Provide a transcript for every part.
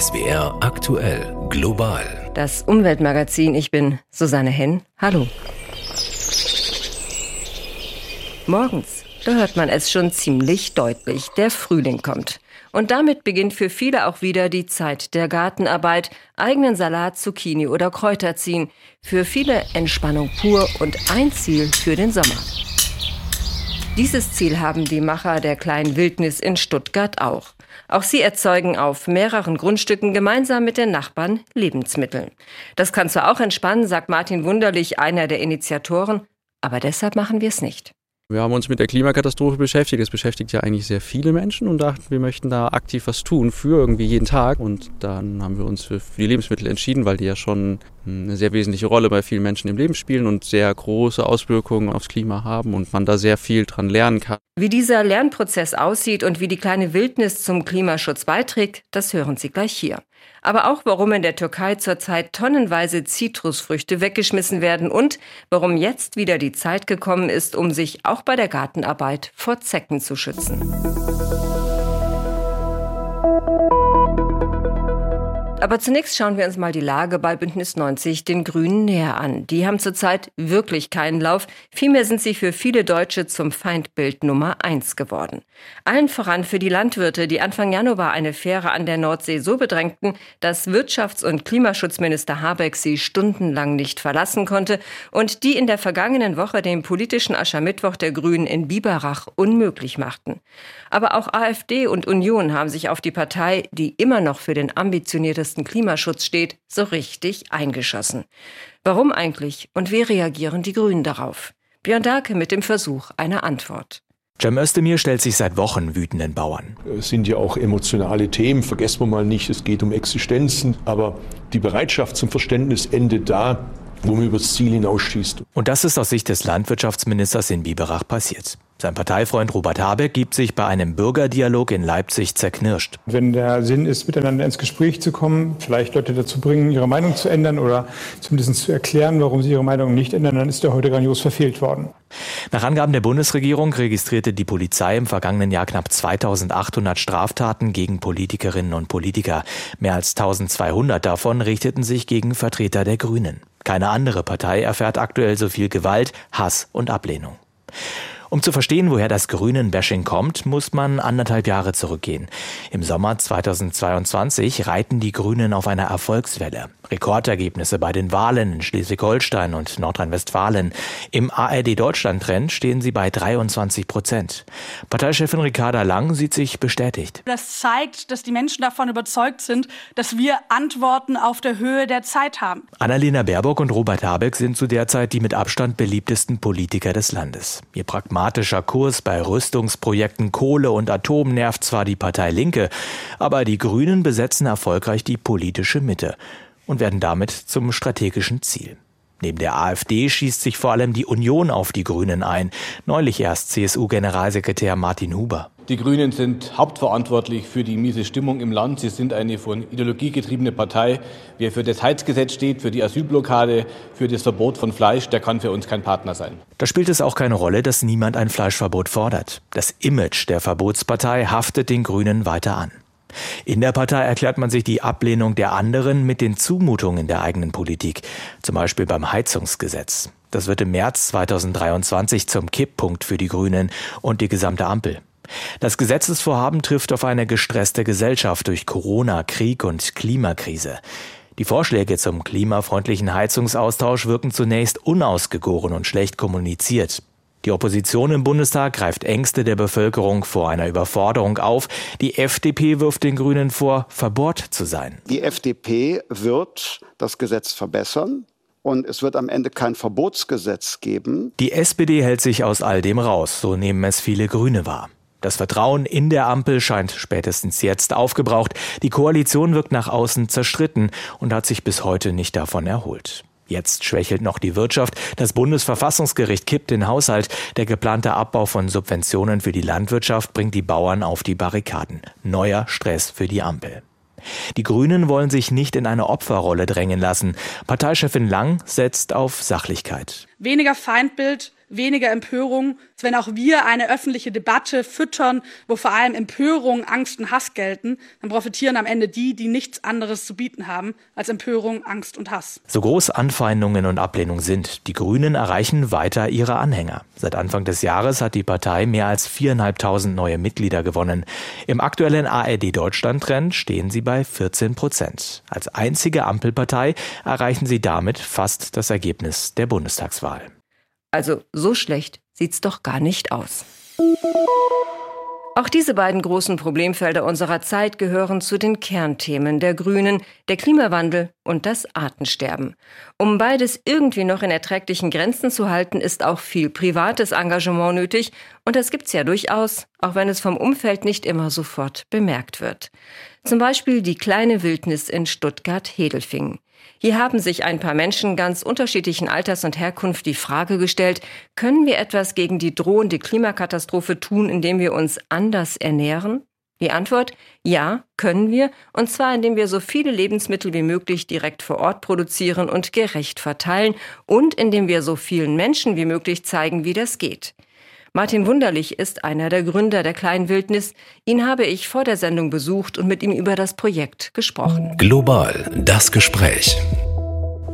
SWR aktuell global. Das Umweltmagazin. Ich bin Susanne Henn. Hallo. Morgens, da hört man es schon ziemlich deutlich. Der Frühling kommt. Und damit beginnt für viele auch wieder die Zeit der Gartenarbeit, eigenen Salat, Zucchini oder Kräuter ziehen. Für viele Entspannung pur und ein Ziel für den Sommer. Dieses Ziel haben die Macher der kleinen Wildnis in Stuttgart auch. Auch sie erzeugen auf mehreren Grundstücken gemeinsam mit den Nachbarn Lebensmittel. Das kann zwar auch entspannen, sagt Martin Wunderlich, einer der Initiatoren, aber deshalb machen wir es nicht. Wir haben uns mit der Klimakatastrophe beschäftigt. Es beschäftigt ja eigentlich sehr viele Menschen und dachten, wir möchten da aktiv was tun für irgendwie jeden Tag. Und dann haben wir uns für die Lebensmittel entschieden, weil die ja schon eine sehr wesentliche Rolle bei vielen Menschen im Leben spielen und sehr große Auswirkungen aufs Klima haben und man da sehr viel dran lernen kann. Wie dieser Lernprozess aussieht und wie die kleine Wildnis zum Klimaschutz beiträgt, das hören Sie gleich hier aber auch warum in der Türkei zurzeit tonnenweise Zitrusfrüchte weggeschmissen werden und warum jetzt wieder die Zeit gekommen ist, um sich auch bei der Gartenarbeit vor Zecken zu schützen. Aber zunächst schauen wir uns mal die Lage bei Bündnis 90 den Grünen näher an. Die haben zurzeit wirklich keinen Lauf. Vielmehr sind sie für viele Deutsche zum Feindbild Nummer eins geworden. Allen voran für die Landwirte, die Anfang Januar eine Fähre an der Nordsee so bedrängten, dass Wirtschafts- und Klimaschutzminister Habeck sie stundenlang nicht verlassen konnte und die in der vergangenen Woche den politischen Aschermittwoch der Grünen in Biberach unmöglich machten. Aber auch AfD und Union haben sich auf die Partei, die immer noch für den ambitioniertesten festgesetzten Klimaschutz steht, so richtig eingeschossen. Warum eigentlich und wie reagieren die Grünen darauf? Björn Darke mit dem Versuch einer Antwort. Cem Özdemir stellt sich seit Wochen wütenden Bauern. Es sind ja auch emotionale Themen, vergessen wir mal nicht, es geht um Existenzen, aber die Bereitschaft zum Verständnis endet da, wo man übers Ziel hinausschießt. Und das ist aus Sicht des Landwirtschaftsministers in Biberach passiert. Sein Parteifreund Robert Habeck gibt sich bei einem Bürgerdialog in Leipzig zerknirscht. Wenn der Sinn ist, miteinander ins Gespräch zu kommen, vielleicht Leute dazu bringen, ihre Meinung zu ändern oder zumindest zu erklären, warum sie ihre Meinung nicht ändern, dann ist er heute grandios verfehlt worden. Nach Angaben der Bundesregierung registrierte die Polizei im vergangenen Jahr knapp 2800 Straftaten gegen Politikerinnen und Politiker. Mehr als 1200 davon richteten sich gegen Vertreter der Grünen. Keine andere Partei erfährt aktuell so viel Gewalt, Hass und Ablehnung. Um zu verstehen, woher das Grünen-Bashing kommt, muss man anderthalb Jahre zurückgehen. Im Sommer 2022 reiten die Grünen auf einer Erfolgswelle. Rekordergebnisse bei den Wahlen in Schleswig-Holstein und Nordrhein-Westfalen. Im ARD-Deutschland-Trend stehen sie bei 23 Prozent. Parteichefin Ricarda Lang sieht sich bestätigt. Das zeigt, dass die Menschen davon überzeugt sind, dass wir Antworten auf der Höhe der Zeit haben. Annalena Baerbock und Robert Habeck sind zu der Zeit die mit Abstand beliebtesten Politiker des Landes. Ihr pragmatischer Kurs bei Rüstungsprojekten Kohle und Atom nervt zwar die Partei Linke, aber die Grünen besetzen erfolgreich die politische Mitte und werden damit zum strategischen Ziel. Neben der AfD schießt sich vor allem die Union auf die Grünen ein. Neulich erst CSU-Generalsekretär Martin Huber. Die Grünen sind hauptverantwortlich für die miese Stimmung im Land. Sie sind eine von Ideologie getriebene Partei. Wer für das Heizgesetz steht, für die Asylblockade, für das Verbot von Fleisch, der kann für uns kein Partner sein. Da spielt es auch keine Rolle, dass niemand ein Fleischverbot fordert. Das Image der Verbotspartei haftet den Grünen weiter an. In der Partei erklärt man sich die Ablehnung der anderen mit den Zumutungen der eigenen Politik, zum Beispiel beim Heizungsgesetz. Das wird im März 2023 zum Kipppunkt für die Grünen und die gesamte Ampel. Das Gesetzesvorhaben trifft auf eine gestresste Gesellschaft durch Corona, Krieg und Klimakrise. Die Vorschläge zum klimafreundlichen Heizungsaustausch wirken zunächst unausgegoren und schlecht kommuniziert. Die Opposition im Bundestag greift Ängste der Bevölkerung vor einer Überforderung auf. Die FDP wirft den Grünen vor, verbohrt zu sein. Die FDP wird das Gesetz verbessern. Und es wird am Ende kein Verbotsgesetz geben. Die SPD hält sich aus all dem raus, so nehmen es viele Grüne wahr. Das Vertrauen in der Ampel scheint spätestens jetzt aufgebraucht. Die Koalition wirkt nach außen zerstritten und hat sich bis heute nicht davon erholt. Jetzt schwächelt noch die Wirtschaft. Das Bundesverfassungsgericht kippt den Haushalt. Der geplante Abbau von Subventionen für die Landwirtschaft bringt die Bauern auf die Barrikaden. Neuer Stress für die Ampel. Die Grünen wollen sich nicht in eine Opferrolle drängen lassen. Parteichefin Lang setzt auf Sachlichkeit. Weniger Feindbild, weniger Empörung, wenn auch wir eine öffentliche Debatte füttern, wo vor allem Empörung, Angst und Hass gelten, dann profitieren am Ende die, die nichts anderes zu bieten haben als Empörung, Angst und Hass. So groß Anfeindungen und Ablehnung sind, die Grünen erreichen weiter ihre Anhänger. Seit Anfang des Jahres hat die Partei mehr als viereinhalbtausend neue Mitglieder gewonnen. Im aktuellen ARD-Deutschland-Trend stehen sie bei 14 Prozent. Als einzige Ampelpartei erreichen sie damit fast das Ergebnis der Bundestagswahl. Also so schlecht sieht's doch gar nicht aus. Auch diese beiden großen Problemfelder unserer Zeit gehören zu den Kernthemen der Grünen, der Klimawandel und das Artensterben. Um beides irgendwie noch in erträglichen Grenzen zu halten, ist auch viel privates Engagement nötig, und das gibt's ja durchaus, auch wenn es vom Umfeld nicht immer sofort bemerkt wird. Zum Beispiel die kleine Wildnis in Stuttgart-Hedelfingen. Hier haben sich ein paar Menschen ganz unterschiedlichen Alters und Herkunft die Frage gestellt, können wir etwas gegen die drohende Klimakatastrophe tun, indem wir uns anders ernähren? Die Antwort, ja, können wir, und zwar indem wir so viele Lebensmittel wie möglich direkt vor Ort produzieren und gerecht verteilen und indem wir so vielen Menschen wie möglich zeigen, wie das geht. Martin Wunderlich ist einer der Gründer der Kleinen Wildnis. Ihn habe ich vor der Sendung besucht und mit ihm über das Projekt gesprochen. Global das Gespräch.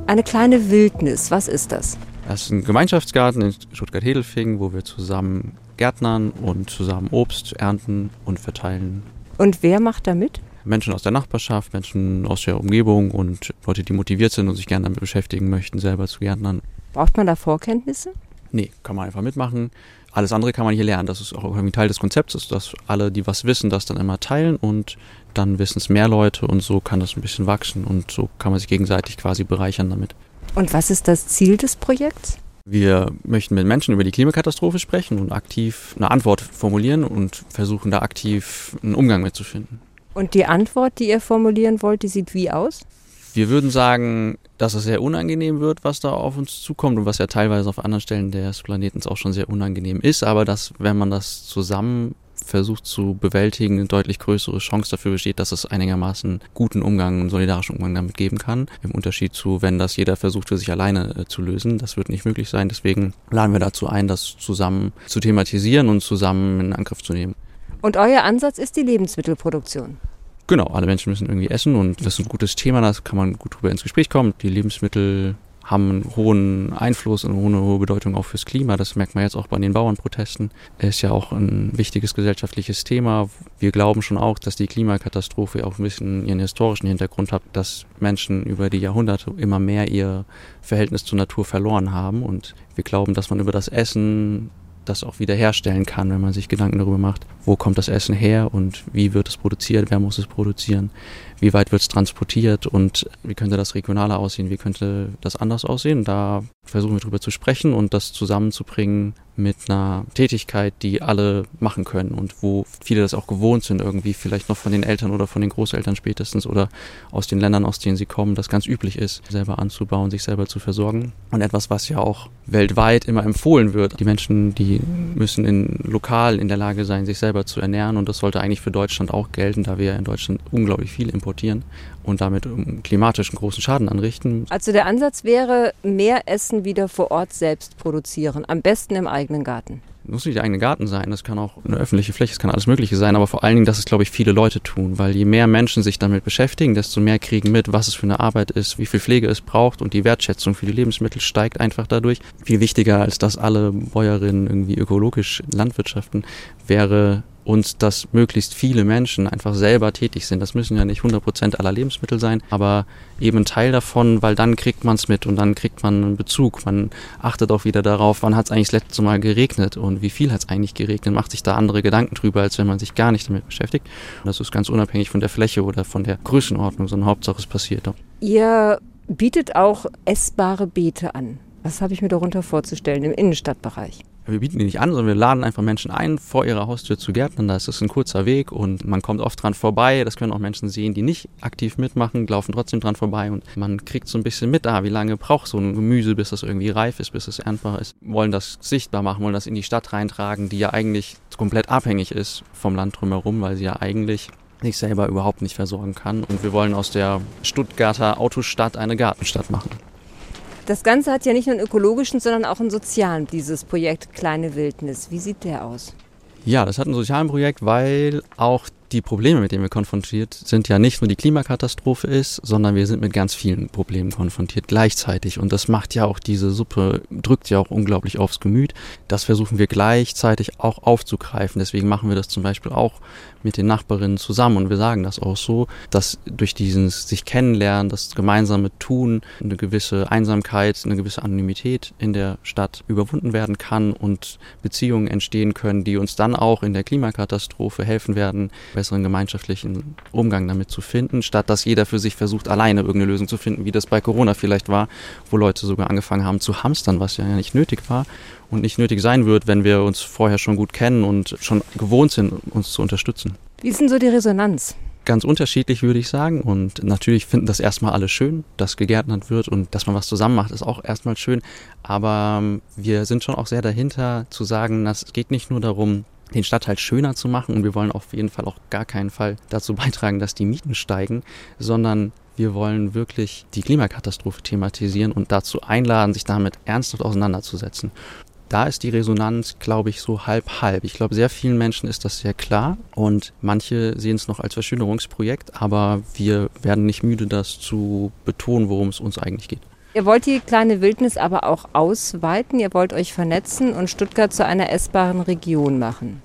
Eine kleine Wildnis, was ist das? Das ist ein Gemeinschaftsgarten in Stuttgart-Hedelfingen, wo wir zusammen gärtnern und zusammen Obst ernten und verteilen. Und wer macht da mit? Menschen aus der Nachbarschaft, Menschen aus der Umgebung und Leute, die motiviert sind und sich gerne damit beschäftigen möchten, selber zu gärtnern. Braucht man da Vorkenntnisse? Nee, kann man einfach mitmachen. Alles andere kann man hier lernen. Das ist auch irgendwie Teil des Konzepts, dass alle, die was wissen, das dann immer teilen und dann wissen es mehr Leute und so kann das ein bisschen wachsen und so kann man sich gegenseitig quasi bereichern damit. Und was ist das Ziel des Projekts? Wir möchten mit Menschen über die Klimakatastrophe sprechen und aktiv eine Antwort formulieren und versuchen da aktiv einen Umgang mitzufinden. Und die Antwort, die ihr formulieren wollt, die sieht wie aus? Wir würden sagen, dass es sehr unangenehm wird, was da auf uns zukommt und was ja teilweise auf anderen Stellen des Planeten auch schon sehr unangenehm ist, aber dass, wenn man das zusammen versucht zu bewältigen, eine deutlich größere Chance dafür besteht, dass es einigermaßen guten Umgang und solidarischen Umgang damit geben kann. Im Unterschied zu, wenn das jeder versucht für sich alleine äh, zu lösen. Das wird nicht möglich sein. Deswegen laden wir dazu ein, das zusammen zu thematisieren und zusammen in Angriff zu nehmen. Und euer Ansatz ist die Lebensmittelproduktion. Genau, alle Menschen müssen irgendwie essen und das ist ein gutes Thema, da kann man gut drüber ins Gespräch kommen. Die Lebensmittel haben einen hohen Einfluss und eine hohe Bedeutung auch fürs Klima. Das merkt man jetzt auch bei den Bauernprotesten. Ist ja auch ein wichtiges gesellschaftliches Thema. Wir glauben schon auch, dass die Klimakatastrophe auch ein bisschen ihren historischen Hintergrund hat, dass Menschen über die Jahrhunderte immer mehr ihr Verhältnis zur Natur verloren haben. Und wir glauben, dass man über das Essen das auch wieder herstellen kann, wenn man sich Gedanken darüber macht, wo kommt das Essen her und wie wird es produziert, wer muss es produzieren, wie weit wird es transportiert und wie könnte das regionaler aussehen, wie könnte das anders aussehen. Da versuchen wir drüber zu sprechen und das zusammenzubringen mit einer Tätigkeit, die alle machen können und wo viele das auch gewohnt sind, irgendwie vielleicht noch von den Eltern oder von den Großeltern spätestens oder aus den Ländern, aus denen sie kommen, das ganz üblich ist, selber anzubauen, sich selber zu versorgen. Und etwas, was ja auch weltweit immer empfohlen wird. Die Menschen, die müssen in, lokal in der Lage sein, sich selber zu ernähren und das sollte eigentlich für Deutschland auch gelten, da wir ja in Deutschland unglaublich viel importieren und damit klimatisch einen großen Schaden anrichten. Also der Ansatz wäre, mehr Essen wieder vor Ort selbst produzieren, am besten im eigenen Garten. muss nicht der eigene Garten sein, das kann auch eine öffentliche Fläche, es kann alles Mögliche sein, aber vor allen Dingen, dass es, glaube ich, viele Leute tun, weil je mehr Menschen sich damit beschäftigen, desto mehr kriegen mit, was es für eine Arbeit ist, wie viel Pflege es braucht und die Wertschätzung für die Lebensmittel steigt einfach dadurch. Viel wichtiger, als dass alle Bäuerinnen irgendwie ökologisch landwirtschaften, wäre und dass möglichst viele Menschen einfach selber tätig sind. Das müssen ja nicht 100% aller Lebensmittel sein, aber eben ein Teil davon, weil dann kriegt man es mit und dann kriegt man einen Bezug. Man achtet auch wieder darauf, wann hat es eigentlich das letzte Mal geregnet und wie viel hat es eigentlich geregnet, macht sich da andere Gedanken drüber, als wenn man sich gar nicht damit beschäftigt. Und das ist ganz unabhängig von der Fläche oder von der Größenordnung, sondern Hauptsache es passiert. Ihr bietet auch essbare Beete an. Was habe ich mir darunter vorzustellen im Innenstadtbereich? Wir bieten die nicht an, sondern wir laden einfach Menschen ein, vor ihrer Haustür zu gärtnern. Da ist es ein kurzer Weg und man kommt oft dran vorbei. Das können auch Menschen sehen, die nicht aktiv mitmachen, laufen trotzdem dran vorbei und man kriegt so ein bisschen mit, ah, wie lange braucht so ein Gemüse, bis das irgendwie reif ist, bis es erntbar ist. Wollen das sichtbar machen, wollen das in die Stadt reintragen, die ja eigentlich komplett abhängig ist vom Land drumherum, weil sie ja eigentlich sich selber überhaupt nicht versorgen kann. Und wir wollen aus der Stuttgarter Autostadt eine Gartenstadt machen. Das Ganze hat ja nicht nur einen ökologischen, sondern auch einen sozialen, dieses Projekt Kleine Wildnis. Wie sieht der aus? Ja, das hat ein soziales Projekt, weil auch die Probleme, mit denen wir konfrontiert sind, ja nicht nur die Klimakatastrophe ist, sondern wir sind mit ganz vielen Problemen konfrontiert gleichzeitig. Und das macht ja auch diese Suppe, drückt ja auch unglaublich aufs Gemüt. Das versuchen wir gleichzeitig auch aufzugreifen. Deswegen machen wir das zum Beispiel auch mit den Nachbarinnen zusammen. Und wir sagen das auch so, dass durch dieses sich kennenlernen, das gemeinsame Tun, eine gewisse Einsamkeit, eine gewisse Anonymität in der Stadt überwunden werden kann und Beziehungen entstehen können, die uns dann auch in der Klimakatastrophe helfen werden, besseren gemeinschaftlichen Umgang damit zu finden, statt dass jeder für sich versucht, alleine irgendeine Lösung zu finden, wie das bei Corona vielleicht war, wo Leute sogar angefangen haben zu hamstern, was ja nicht nötig war und nicht nötig sein wird, wenn wir uns vorher schon gut kennen und schon gewohnt sind, uns zu unterstützen. Wie ist denn so die Resonanz? Ganz unterschiedlich würde ich sagen und natürlich finden das erstmal alle schön, dass gegärtnert wird und dass man was zusammen macht, ist auch erstmal schön, aber ähm, wir sind schon auch sehr dahinter zu sagen, dass es geht nicht nur darum, den Stadtteil schöner zu machen und wir wollen auf jeden Fall auch gar keinen Fall dazu beitragen, dass die Mieten steigen, sondern wir wollen wirklich die Klimakatastrophe thematisieren und dazu einladen, sich damit ernsthaft auseinanderzusetzen. Da ist die Resonanz, glaube ich, so halb-halb. Ich glaube, sehr vielen Menschen ist das sehr klar und manche sehen es noch als Verschönerungsprojekt, aber wir werden nicht müde, das zu betonen, worum es uns eigentlich geht. Ihr wollt die kleine Wildnis aber auch ausweiten, ihr wollt euch vernetzen und Stuttgart zu einer essbaren Region machen.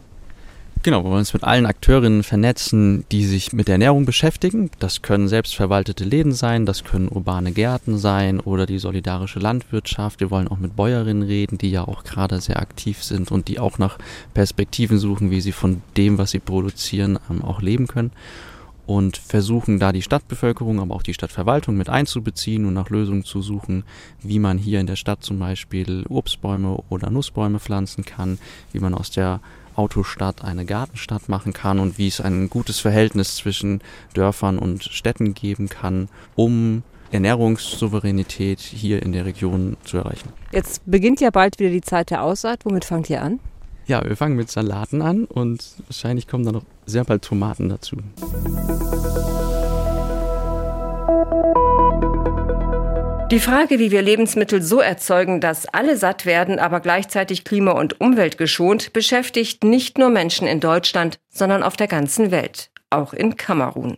Genau, wir wollen uns mit allen Akteurinnen vernetzen, die sich mit Ernährung beschäftigen. Das können selbstverwaltete Läden sein, das können urbane Gärten sein oder die solidarische Landwirtschaft. Wir wollen auch mit Bäuerinnen reden, die ja auch gerade sehr aktiv sind und die auch nach Perspektiven suchen, wie sie von dem, was sie produzieren, ähm, auch leben können und versuchen da die Stadtbevölkerung, aber auch die Stadtverwaltung mit einzubeziehen und nach Lösungen zu suchen, wie man hier in der Stadt zum Beispiel Obstbäume oder Nussbäume pflanzen kann, wie man aus der Autostadt eine Gartenstadt machen kann und wie es ein gutes Verhältnis zwischen Dörfern und Städten geben kann, um Ernährungssouveränität hier in der Region zu erreichen. Jetzt beginnt ja bald wieder die Zeit der Aussaat. Womit fangt ihr an? Ja, wir fangen mit Salaten an und wahrscheinlich kommen dann noch sehr bald Tomaten dazu. Die Frage, wie wir Lebensmittel so erzeugen, dass alle satt werden, aber gleichzeitig klima- und Umwelt geschont, beschäftigt nicht nur Menschen in Deutschland, sondern auf der ganzen Welt, auch in Kamerun.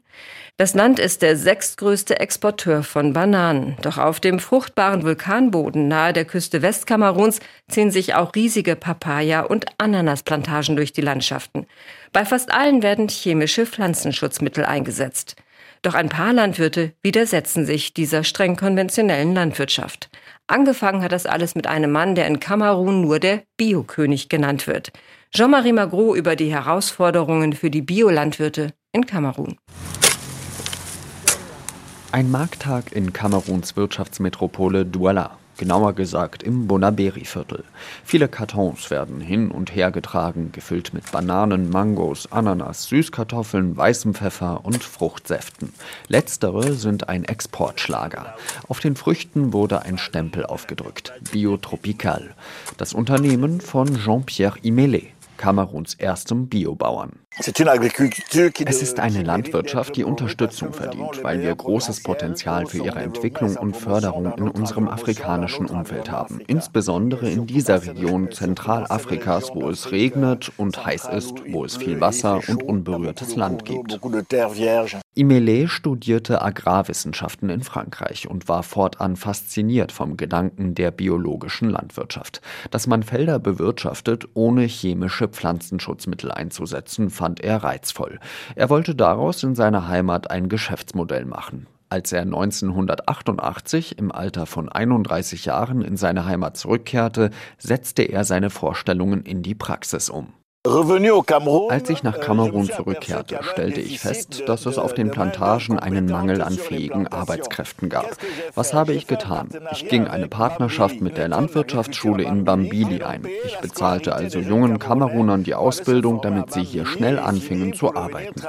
Das Land ist der sechstgrößte Exporteur von Bananen. Doch auf dem fruchtbaren Vulkanboden nahe der Küste Westkameruns ziehen sich auch riesige Papaya- und Ananasplantagen durch die Landschaften. Bei fast allen werden chemische Pflanzenschutzmittel eingesetzt. Doch ein paar Landwirte widersetzen sich dieser streng konventionellen Landwirtschaft. Angefangen hat das alles mit einem Mann, der in Kamerun nur der Biokönig genannt wird. Jean-Marie Magro über die Herausforderungen für die Biolandwirte in Kamerun. Ein Markttag in Kameruns Wirtschaftsmetropole Douala, genauer gesagt im Bonaberi-Viertel. Viele Kartons werden hin und her getragen, gefüllt mit Bananen, Mangos, Ananas, Süßkartoffeln, weißem Pfeffer und Fruchtsäften. Letztere sind ein Exportschlager. Auf den Früchten wurde ein Stempel aufgedrückt, Biotropical, das Unternehmen von Jean-Pierre Imele. Kameruns erstem Biobauern. Es ist eine Landwirtschaft, die Unterstützung verdient, weil wir großes Potenzial für ihre Entwicklung und Förderung in unserem afrikanischen Umfeld haben. Insbesondere in dieser Region Zentralafrikas, wo es regnet und heiß ist, wo es viel Wasser und unberührtes Land gibt. Imele studierte Agrarwissenschaften in Frankreich und war fortan fasziniert vom Gedanken der biologischen Landwirtschaft. Dass man Felder bewirtschaftet, ohne chemische Pflanzenschutzmittel einzusetzen, fand er reizvoll. Er wollte daraus in seiner Heimat ein Geschäftsmodell machen. Als er 1988 im Alter von 31 Jahren in seine Heimat zurückkehrte, setzte er seine Vorstellungen in die Praxis um. Als ich nach Kamerun zurückkehrte, stellte ich fest, dass es auf den Plantagen einen Mangel an fähigen Arbeitskräften gab. Was habe ich getan? Ich ging eine Partnerschaft mit der Landwirtschaftsschule in Bambili ein. Ich bezahlte also jungen Kamerunern die Ausbildung, damit sie hier schnell anfingen zu arbeiten.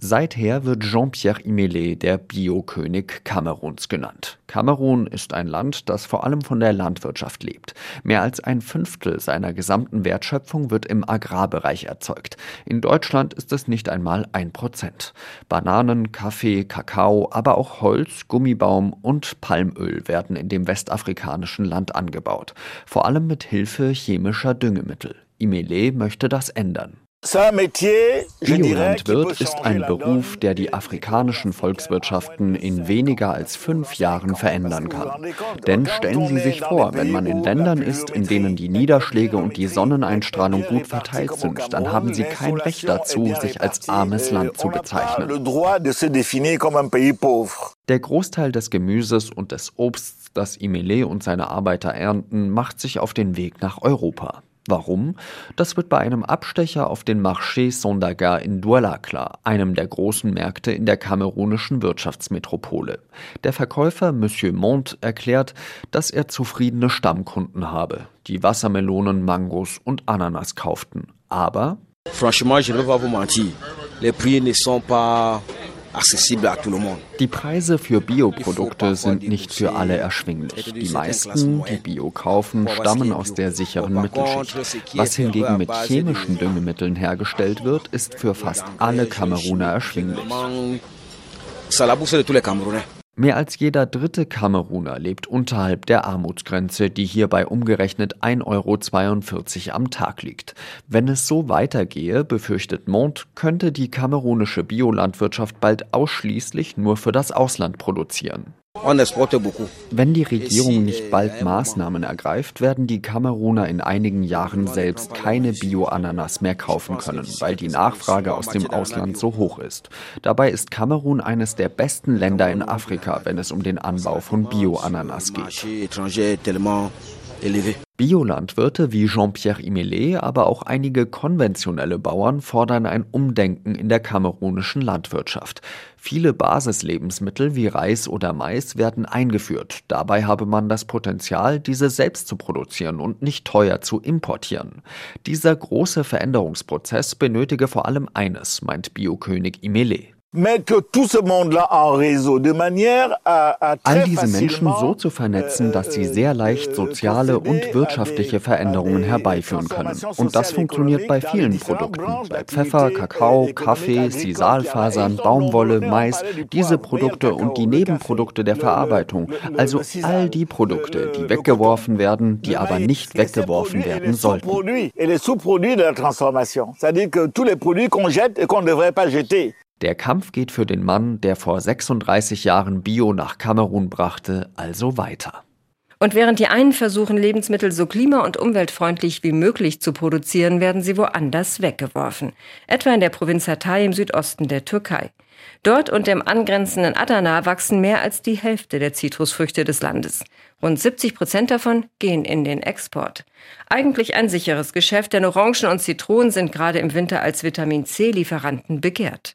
Seither wird Jean-Pierre Imelé der Biokönig Kameruns genannt. Kamerun ist ein Land, das vor allem von der Landwirtschaft lebt. Mehr als ein Fünftel seiner gesamten Wertschöpfung wird im Agrarbereich erzeugt. In Deutschland ist es nicht einmal ein Prozent. Bananen, Kaffee, Kakao, aber auch Holz, Gummibaum und Palmöl werden in dem westafrikanischen Land angebaut. Vor allem mit Hilfe chemischer Düngemittel. Imelé möchte das ändern. Biolandwirt ist ein Beruf, der die afrikanischen Volkswirtschaften in weniger als fünf Jahren verändern kann. Denn stellen Sie sich vor, wenn man in Ländern ist, in denen die Niederschläge und die Sonneneinstrahlung gut verteilt sind, dann haben Sie kein Recht dazu, sich als armes Land zu bezeichnen. Der Großteil des Gemüses und des Obsts, das Imele und seine Arbeiter ernten, macht sich auf den Weg nach Europa. Warum? Das wird bei einem Abstecher auf den Marché Sondaga in Douala klar, einem der großen Märkte in der kamerunischen Wirtschaftsmetropole. Der Verkäufer Monsieur Mont erklärt, dass er zufriedene Stammkunden habe, die Wassermelonen, Mangos und Ananas kauften. Aber Franchement, je ne vais pas vous mentir. Les prix ne sont pas die Preise für Bioprodukte sind nicht für alle erschwinglich. Die meisten, die Bio kaufen, stammen aus der sicheren Mittelschicht. Was hingegen mit chemischen Düngemitteln hergestellt wird, ist für fast alle Kameruner erschwinglich. Mehr als jeder dritte Kameruner lebt unterhalb der Armutsgrenze, die hier bei umgerechnet 1,42 Euro am Tag liegt. Wenn es so weitergehe, befürchtet Mont, könnte die kamerunische Biolandwirtschaft bald ausschließlich nur für das Ausland produzieren. Wenn die Regierung nicht bald Maßnahmen ergreift, werden die Kameruner in einigen Jahren selbst keine Bio-Ananas mehr kaufen können, weil die Nachfrage aus dem Ausland so hoch ist. Dabei ist Kamerun eines der besten Länder in Afrika, wenn es um den Anbau von Bio-Ananas geht. Biolandwirte wie Jean-Pierre Imelé, aber auch einige konventionelle Bauern fordern ein Umdenken in der kamerunischen Landwirtschaft. Viele Basislebensmittel wie Reis oder Mais werden eingeführt. Dabei habe man das Potenzial, diese selbst zu produzieren und nicht teuer zu importieren. Dieser große Veränderungsprozess benötige vor allem eines, meint Biokönig Imelé. All diese Menschen so zu vernetzen, dass sie sehr leicht soziale und wirtschaftliche Veränderungen herbeiführen können. Und das funktioniert bei vielen Produkten. Bei Pfeffer, Kakao, Kaffee, Sisalfasern, Baumwolle, Mais, diese Produkte und die Nebenprodukte der Verarbeitung. Also all die Produkte, die weggeworfen werden, die aber nicht weggeworfen werden sollten. Der Kampf geht für den Mann, der vor 36 Jahren Bio nach Kamerun brachte, also weiter. Und während die einen versuchen, Lebensmittel so klima- und umweltfreundlich wie möglich zu produzieren, werden sie woanders weggeworfen. Etwa in der Provinz Hatay im Südosten der Türkei. Dort und im angrenzenden Adana wachsen mehr als die Hälfte der Zitrusfrüchte des Landes. Rund 70 Prozent davon gehen in den Export. Eigentlich ein sicheres Geschäft, denn Orangen und Zitronen sind gerade im Winter als Vitamin C-Lieferanten begehrt.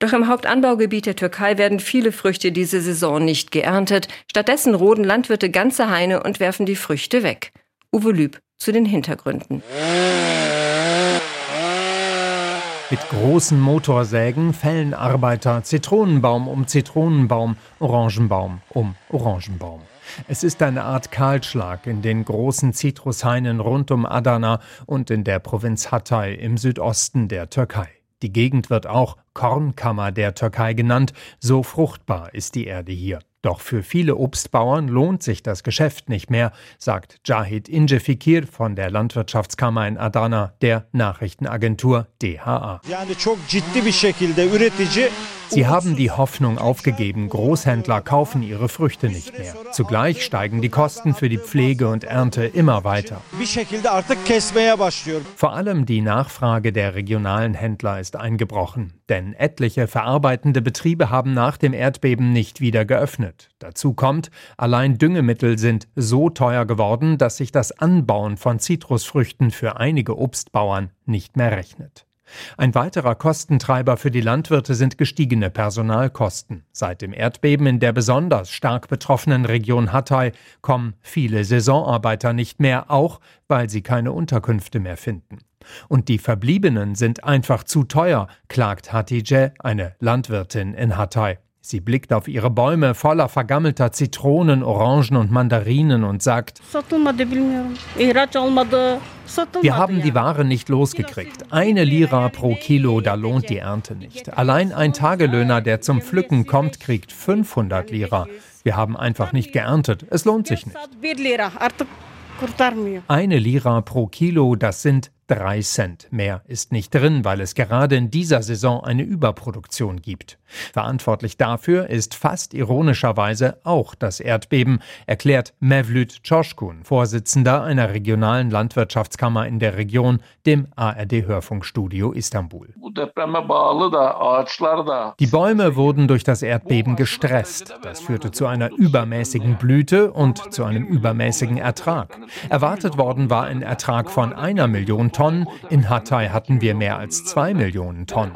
Doch im Hauptanbaugebiet der Türkei werden viele Früchte diese Saison nicht geerntet. Stattdessen roden Landwirte ganze Haine und werfen die Früchte weg. Uwe Lüb zu den Hintergründen. Mit großen Motorsägen fällen Arbeiter Zitronenbaum um Zitronenbaum, Orangenbaum um Orangenbaum. Es ist eine Art Kahlschlag in den großen Zitrushainen rund um Adana und in der Provinz Hatay im Südosten der Türkei. Die Gegend wird auch Kornkammer der Türkei genannt, so fruchtbar ist die Erde hier. Doch für viele Obstbauern lohnt sich das Geschäft nicht mehr, sagt Jahid Incefikir von der Landwirtschaftskammer in Adana, der Nachrichtenagentur DHA. Sie haben die Hoffnung aufgegeben, Großhändler kaufen ihre Früchte nicht mehr. Zugleich steigen die Kosten für die Pflege und Ernte immer weiter. Vor allem die Nachfrage der regionalen Händler ist eingebrochen, denn etliche verarbeitende Betriebe haben nach dem Erdbeben nicht wieder geöffnet. Dazu kommt, allein Düngemittel sind so teuer geworden, dass sich das Anbauen von Zitrusfrüchten für einige Obstbauern nicht mehr rechnet. Ein weiterer Kostentreiber für die Landwirte sind gestiegene Personalkosten. Seit dem Erdbeben in der besonders stark betroffenen Region Hatay kommen viele Saisonarbeiter nicht mehr, auch weil sie keine Unterkünfte mehr finden. Und die Verbliebenen sind einfach zu teuer, klagt Hatice, eine Landwirtin in Hatay. Sie blickt auf ihre Bäume voller vergammelter Zitronen, Orangen und Mandarinen und sagt, wir haben die Ware nicht losgekriegt. Eine Lira pro Kilo, da lohnt die Ernte nicht. Allein ein Tagelöhner, der zum Pflücken kommt, kriegt 500 Lira. Wir haben einfach nicht geerntet. Es lohnt sich nicht. Eine Lira pro Kilo, das sind drei Cent. Mehr ist nicht drin, weil es gerade in dieser Saison eine Überproduktion gibt. Verantwortlich dafür ist fast ironischerweise auch das Erdbeben, erklärt Mevlüt Çoşkun, Vorsitzender einer regionalen Landwirtschaftskammer in der Region, dem ARD-Hörfunkstudio Istanbul. Die Bäume wurden durch das Erdbeben gestresst. Das führte zu einer übermäßigen Blüte und zu einem übermäßigen Ertrag. Erwartet worden war ein Ertrag von einer Million Tonnen. In Hatay hatten wir mehr als zwei Millionen Tonnen.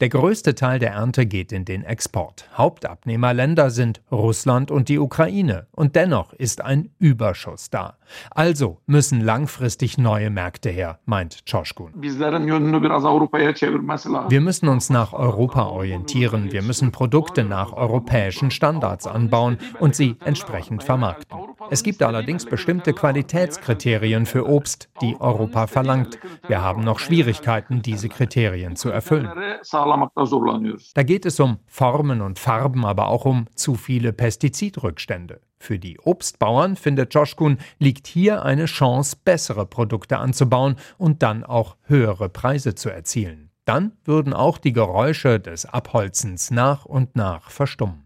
Der größte Teil der Ernte geht in den Export. Hauptabnehmerländer sind Russland und die Ukraine. Und dennoch ist ein Überschuss da. Also müssen langfristig neue Märkte her, meint Çoşkun. Wir müssen uns nach Europa orientieren. Wir müssen Produkte nach europäischen Standards anbauen und sie entsprechend vermarkten. Es gibt allerdings bestimmte Qualitätskriterien für Obst, die Europa verlangt. Wir haben noch Schwierigkeiten, diese Kriterien zu erfüllen. Da geht es um Formen und Farben, aber auch um zu viele Pestizidrückstände. Für die Obstbauern, findet Joshkun, liegt hier eine Chance, bessere Produkte anzubauen und dann auch höhere Preise zu erzielen. Dann würden auch die Geräusche des Abholzens nach und nach verstummen.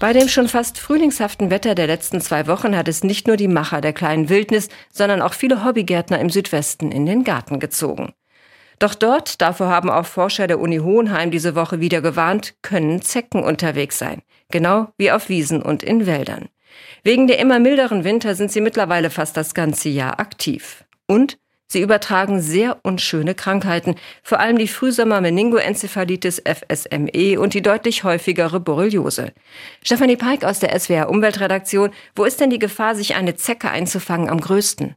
Bei dem schon fast frühlingshaften Wetter der letzten zwei Wochen hat es nicht nur die Macher der kleinen Wildnis, sondern auch viele Hobbygärtner im Südwesten in den Garten gezogen. Doch dort, davor haben auch Forscher der Uni Hohenheim diese Woche wieder gewarnt, können Zecken unterwegs sein. Genau wie auf Wiesen und in Wäldern. Wegen der immer milderen Winter sind sie mittlerweile fast das ganze Jahr aktiv. Und Sie übertragen sehr unschöne Krankheiten, vor allem die Frühsommer-Meningoenzephalitis FSME und die deutlich häufigere Borreliose. Stefanie Peik aus der SWR Umweltredaktion, wo ist denn die Gefahr, sich eine Zecke einzufangen, am größten?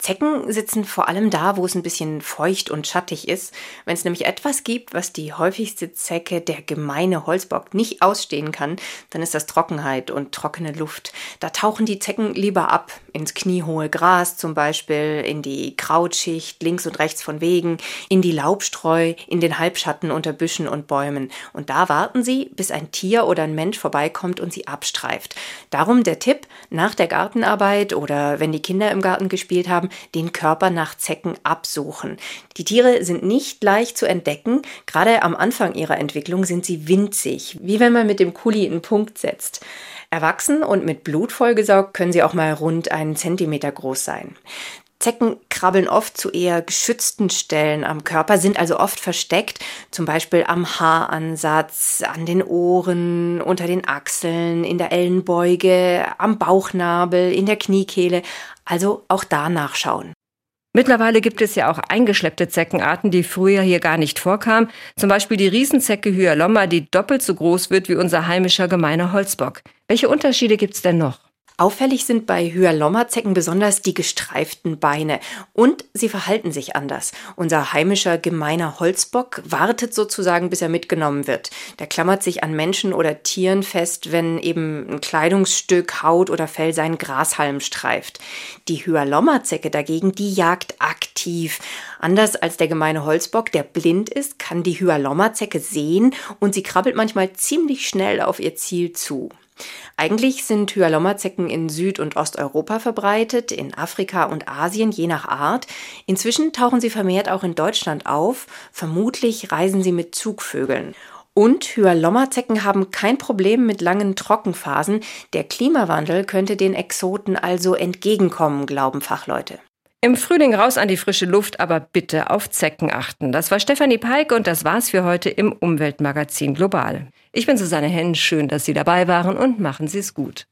Zecken sitzen vor allem da, wo es ein bisschen feucht und schattig ist. Wenn es nämlich etwas gibt, was die häufigste Zecke, der gemeine Holzbock, nicht ausstehen kann, dann ist das Trockenheit und trockene Luft. Da tauchen die Zecken lieber ab, ins kniehohe Gras zum Beispiel, in die Krautschicht links und rechts von Wegen, in die Laubstreu, in den Halbschatten unter Büschen und Bäumen. Und da warten sie, bis ein Tier oder ein Mensch vorbeikommt und sie abstreift. Darum der Tipp, nach der Gartenarbeit oder wenn die Kinder im Garten gespielt haben, den Körper nach Zecken absuchen. Die Tiere sind nicht leicht zu entdecken. Gerade am Anfang ihrer Entwicklung sind sie winzig, wie wenn man mit dem Kuli einen Punkt setzt. Erwachsen und mit Blut vollgesaugt können sie auch mal rund einen Zentimeter groß sein. Zecken krabbeln oft zu eher geschützten Stellen am Körper, sind also oft versteckt, zum Beispiel am Haaransatz, an den Ohren, unter den Achseln, in der Ellenbeuge, am Bauchnabel, in der Kniekehle. Also auch da nachschauen. Mittlerweile gibt es ja auch eingeschleppte Zeckenarten, die früher hier gar nicht vorkamen. Zum Beispiel die Riesenzecke Hyalomma, die doppelt so groß wird wie unser heimischer gemeiner Holzbock. Welche Unterschiede gibt's denn noch? Auffällig sind bei Hyalomma-Zecken besonders die gestreiften Beine und sie verhalten sich anders. Unser heimischer gemeiner Holzbock wartet sozusagen, bis er mitgenommen wird. Der klammert sich an Menschen oder Tieren fest, wenn eben ein Kleidungsstück, Haut oder Fell seinen Grashalm streift. Die Hyalomma-Zecke dagegen, die jagt aktiv. Anders als der gemeine Holzbock, der blind ist, kann die Hyalomma-Zecke sehen und sie krabbelt manchmal ziemlich schnell auf ihr Ziel zu. Eigentlich sind Hyalomma-Zecken in Süd- und Osteuropa verbreitet, in Afrika und Asien je nach Art. Inzwischen tauchen sie vermehrt auch in Deutschland auf. Vermutlich reisen sie mit Zugvögeln. Und Hyalomma-Zecken haben kein Problem mit langen Trockenphasen. Der Klimawandel könnte den Exoten also entgegenkommen, glauben Fachleute. Im Frühling raus an die frische Luft, aber bitte auf Zecken achten. Das war Stefanie Peik und das war's für heute im Umweltmagazin Global. Ich bin Susanne Henn, schön, dass Sie dabei waren und machen Sie es gut.